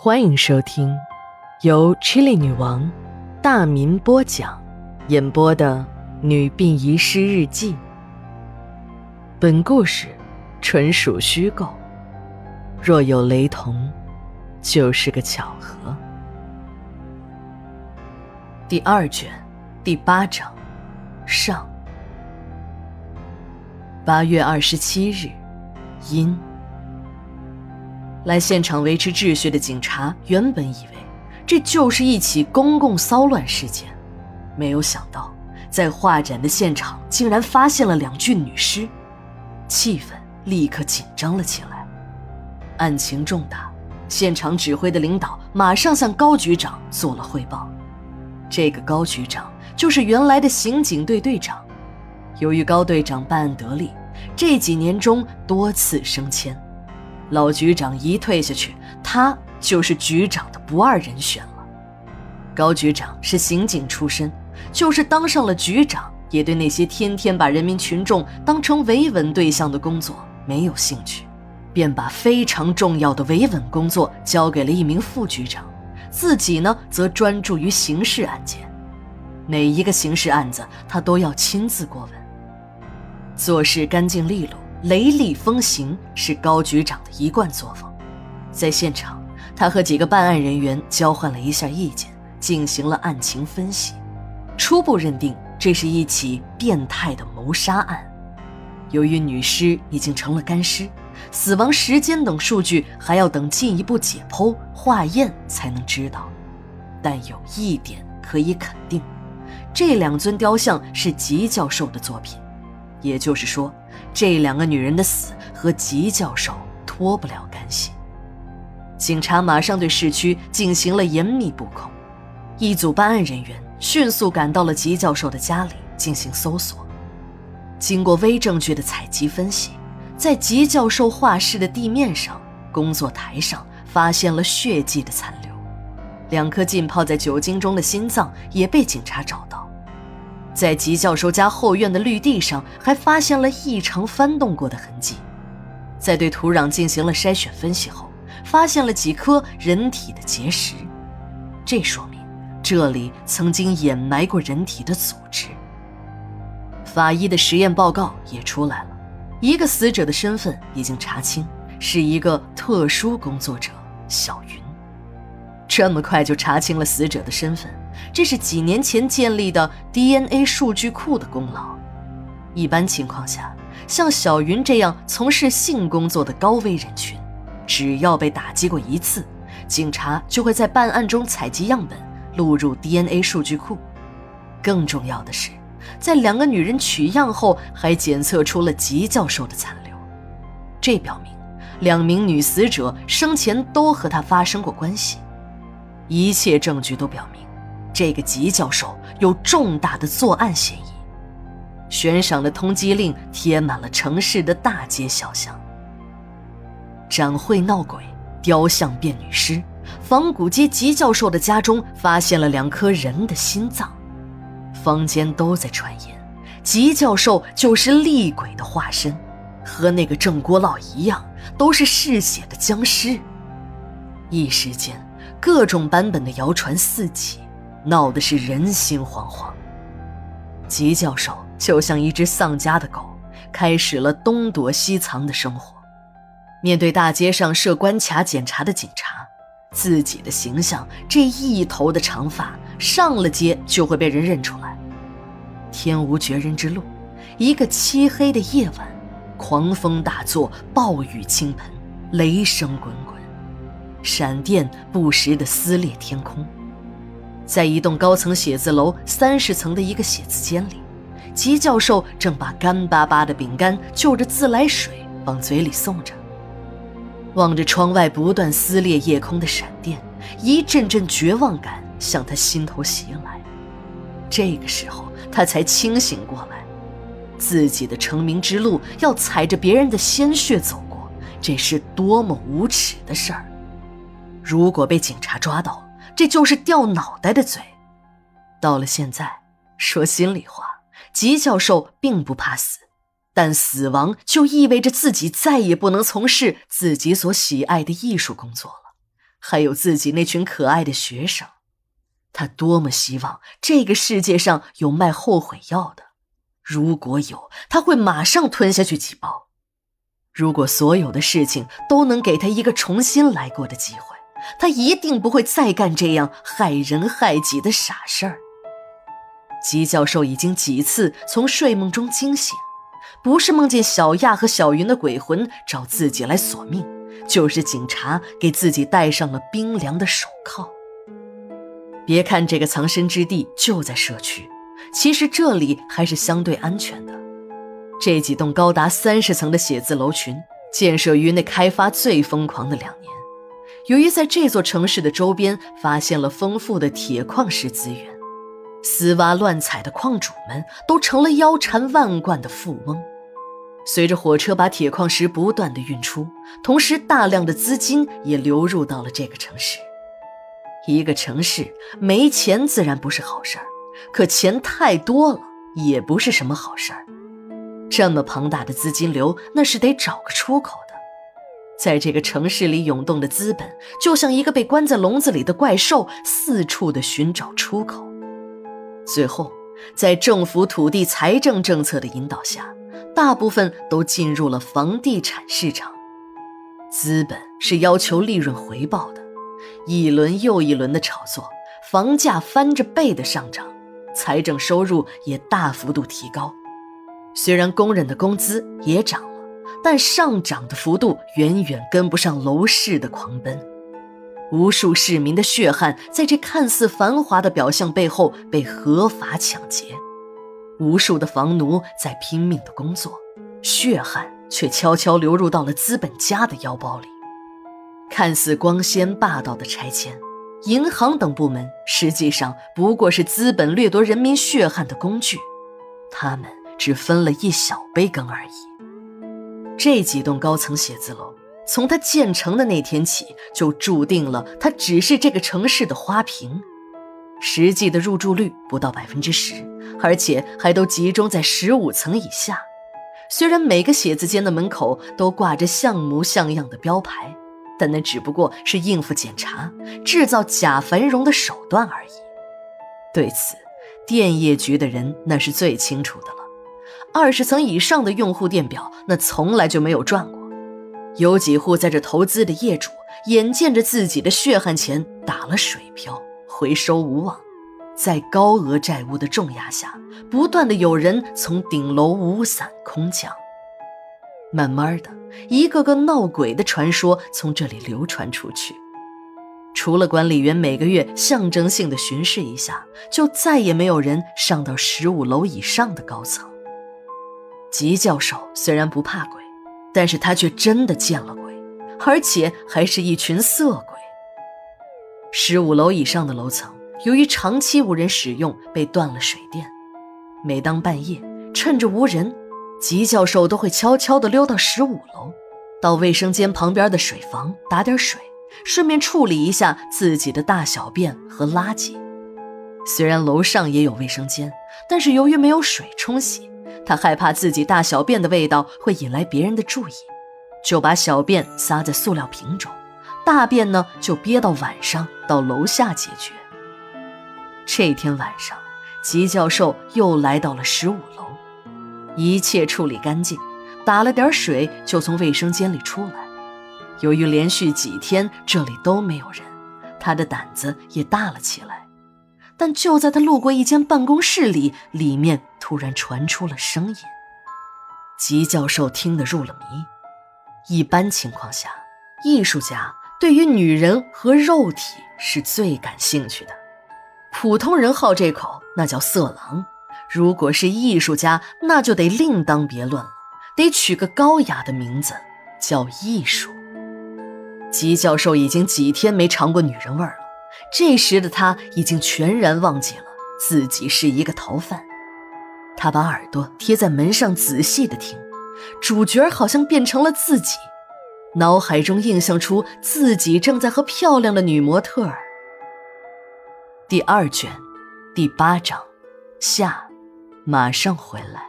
欢迎收听由 Chili 女王大民播讲、演播的《女病遗失日记》。本故事纯属虚构，若有雷同，就是个巧合。第二卷第八章上。八月二十七日，阴。来现场维持秩序的警察原本以为这就是一起公共骚乱事件，没有想到在画展的现场竟然发现了两具女尸，气氛立刻紧张了起来。案情重大，现场指挥的领导马上向高局长做了汇报。这个高局长就是原来的刑警队队长，由于高队长办案得力，这几年中多次升迁。老局长一退下去，他就是局长的不二人选了。高局长是刑警出身，就是当上了局长，也对那些天天把人民群众当成维稳对象的工作没有兴趣，便把非常重要的维稳工作交给了一名副局长，自己呢则专注于刑事案件，每一个刑事案子他都要亲自过问，做事干净利落。雷厉风行是高局长的一贯作风，在现场，他和几个办案人员交换了一下意见，进行了案情分析，初步认定这是一起变态的谋杀案。由于女尸已经成了干尸，死亡时间等数据还要等进一步解剖化验才能知道，但有一点可以肯定，这两尊雕像是吉教授的作品，也就是说。这两个女人的死和吉教授脱不了干系。警察马上对市区进行了严密布控，一组办案人员迅速赶到了吉教授的家里进行搜索。经过微证据的采集分析，在吉教授画室的地面上、工作台上发现了血迹的残留，两颗浸泡在酒精中的心脏也被警察找到。在吉教授家后院的绿地上，还发现了异常翻动过的痕迹。在对土壤进行了筛选分析后，发现了几颗人体的结石，这说明这里曾经掩埋过人体的组织。法医的实验报告也出来了，一个死者的身份已经查清，是一个特殊工作者小云。这么快就查清了死者的身份？这是几年前建立的 DNA 数据库的功劳。一般情况下，像小云这样从事性工作的高危人群，只要被打击过一次，警察就会在办案中采集样本，录入 DNA 数据库。更重要的是，在两个女人取样后，还检测出了吉教授的残留。这表明，两名女死者生前都和他发生过关系。一切证据都表明。这个吉教授有重大的作案嫌疑，悬赏的通缉令贴满了城市的大街小巷。展会闹鬼，雕像变女尸，仿古街吉教授的家中发现了两颗人的心脏，坊间都在传言，吉教授就是厉鬼的化身，和那个郑国老一样，都是嗜血的僵尸。一时间，各种版本的谣传四起。闹的是人心惶惶。吉教授就像一只丧家的狗，开始了东躲西藏的生活。面对大街上设关卡检查的警察，自己的形象这一头的长发，上了街就会被人认出来。天无绝人之路，一个漆黑的夜晚，狂风大作，暴雨倾盆，雷声滚滚，闪电不时的撕裂天空。在一栋高层写字楼三十层的一个写字间里，吉教授正把干巴巴的饼干就着自来水往嘴里送着，望着窗外不断撕裂夜空的闪电，一阵阵绝望感向他心头袭来。这个时候，他才清醒过来，自己的成名之路要踩着别人的鲜血走过，这是多么无耻的事儿！如果被警察抓到，这就是掉脑袋的罪。到了现在，说心里话，吉教授并不怕死，但死亡就意味着自己再也不能从事自己所喜爱的艺术工作了。还有自己那群可爱的学生。他多么希望这个世界上有卖后悔药的，如果有，他会马上吞下去几包。如果所有的事情都能给他一个重新来过的机会，他一定不会再干这样害人害己的傻事儿。吉教授已经几次从睡梦中惊醒，不是梦见小亚和小云的鬼魂找自己来索命，就是警察给自己戴上了冰凉的手铐。别看这个藏身之地就在社区，其实这里还是相对安全的。这几栋高达三十层的写字楼群建设于那开发最疯狂的两年。由于在这座城市的周边发现了丰富的铁矿石资源，私挖乱采的矿主们都成了腰缠万贯的富翁。随着火车把铁矿石不断的运出，同时大量的资金也流入到了这个城市。一个城市没钱自然不是好事儿，可钱太多了也不是什么好事儿。这么庞大的资金流，那是得找个出口。在这个城市里涌动的资本，就像一个被关在笼子里的怪兽，四处的寻找出口。最后，在政府土地财政政策的引导下，大部分都进入了房地产市场。资本是要求利润回报的。一轮又一轮的炒作，房价翻着倍的上涨，财政收入也大幅度提高。虽然工人的工资也涨了，但上涨的幅度远远跟不上楼市的狂奔。无数市民的血汗在这看似繁华的表象背后被合法抢劫，无数的房奴在拼命的工作，血汗却悄悄流入到了资本家的腰包里。看似光鲜霸道的拆迁、银行等部门，实际上不过是资本掠夺人民血汗的工具，他们只分了一小杯羹而已。这几栋高层写字楼，从它建成的那天起，就注定了它只是这个城市的花瓶，实际的入住率不到百分之十，而且还都集中在十五层以下。虽然每个写字间的门口都挂着像模像样的标牌。但那只不过是应付检查、制造假繁荣的手段而已。对此，电业局的人那是最清楚的。二十层以上的用户电表，那从来就没有赚过。有几户在这投资的业主，眼见着自己的血汗钱打了水漂，回收无望，在高额债务的重压下，不断的有人从顶楼无伞空降。慢慢的。一个个闹鬼的传说从这里流传出去，除了管理员每个月象征性的巡视一下，就再也没有人上到十五楼以上的高层。吉教授虽然不怕鬼，但是他却真的见了鬼，而且还是一群色鬼。十五楼以上的楼层，由于长期无人使用，被断了水电。每当半夜，趁着无人。吉教授都会悄悄地溜到十五楼，到卫生间旁边的水房打点水，顺便处理一下自己的大小便和垃圾。虽然楼上也有卫生间，但是由于没有水冲洗，他害怕自己大小便的味道会引来别人的注意，就把小便撒在塑料瓶中，大便呢就憋到晚上到楼下解决。这天晚上，吉教授又来到了十五楼。一切处理干净，打了点水就从卫生间里出来。由于连续几天这里都没有人，他的胆子也大了起来。但就在他路过一间办公室里，里面突然传出了声音。吉教授听得入了迷。一般情况下，艺术家对于女人和肉体是最感兴趣的，普通人好这口那叫色狼。如果是艺术家，那就得另当别论了，得取个高雅的名字，叫艺术。吉教授已经几天没尝过女人味了，这时的他已经全然忘记了自己是一个逃犯。他把耳朵贴在门上，仔细的听，主角好像变成了自己，脑海中映像出自己正在和漂亮的女模特儿。第二卷，第八章，下。马上回来。